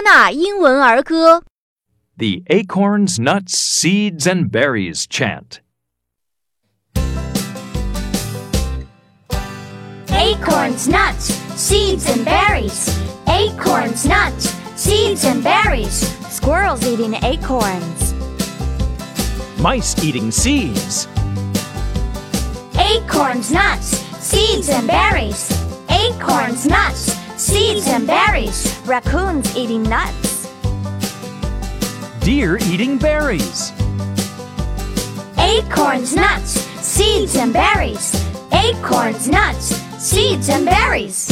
多纳英文儿歌。 The acorns, nuts, seeds, and berries chant. Acorns, nuts, seeds, and berries. Acorns, nuts, seeds, and berries. Squirrels eating acorns. Mice eating seeds. Acorns, nuts, seeds, and berries. Raccoons eating nuts. Deer eating berries. Acorns, nuts, seeds, and berries. Acorns, nuts, seeds, and berries.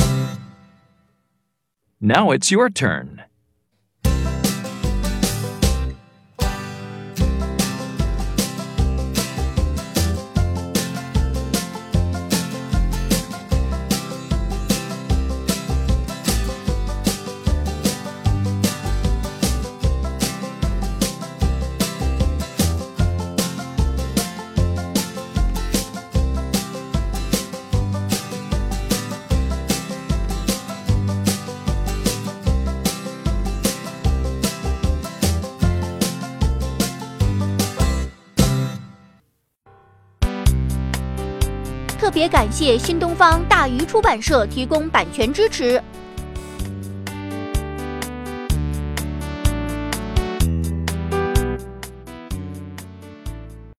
Now it's your turn. 特别感谢新东方大鱼出版社提供版权支持。